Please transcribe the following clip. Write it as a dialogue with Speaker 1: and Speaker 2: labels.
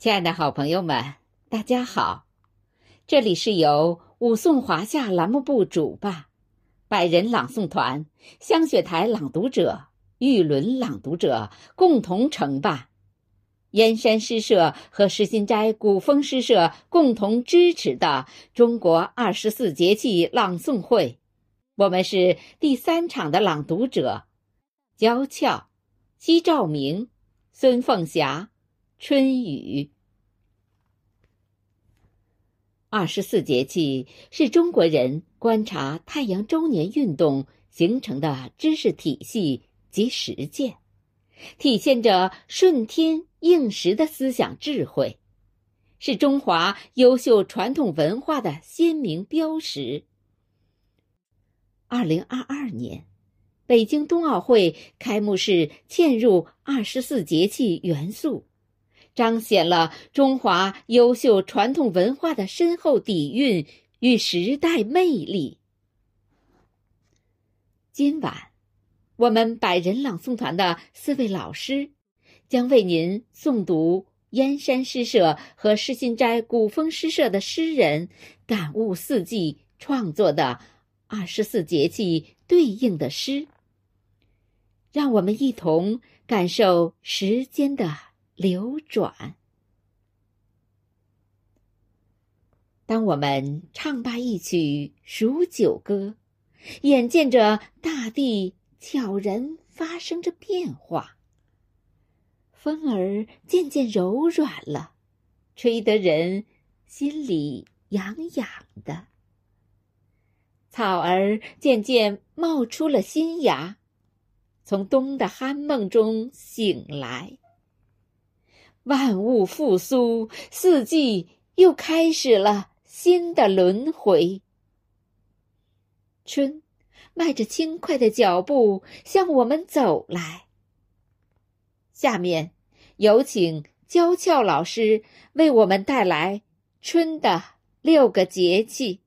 Speaker 1: 亲爱的好朋友们，大家好！这里是由武颂华夏栏目部主办，百人朗诵团、香雪台朗读者、玉轮朗读者共同承办，燕山诗社和石心斋古风诗社共同支持的中国二十四节气朗诵会。我们是第三场的朗读者：娇俏、姬兆明、孙凤霞。春雨，二十四节气是中国人观察太阳周年运动形成的知识体系及实践，体现着顺天应时的思想智慧，是中华优秀传统文化的鲜明标识。二零二二年，北京冬奥会开幕式嵌入二十四节气元素。彰显了中华优秀传统文化的深厚底蕴与时代魅力。今晚，我们百人朗诵团的四位老师将为您诵读燕山诗社和诗心斋古风诗社的诗人感悟四季创作的二十四节气对应的诗，让我们一同感受时间的。流转。当我们唱罢一曲数九歌，眼见着大地悄然发生着变化，风儿渐渐柔软了，吹得人心里痒痒的；草儿渐渐冒出了新芽，从冬的酣梦中醒来。万物复苏，四季又开始了新的轮回。春，迈着轻快的脚步向我们走来。下面，有请娇俏老师为我们带来春的六个节气。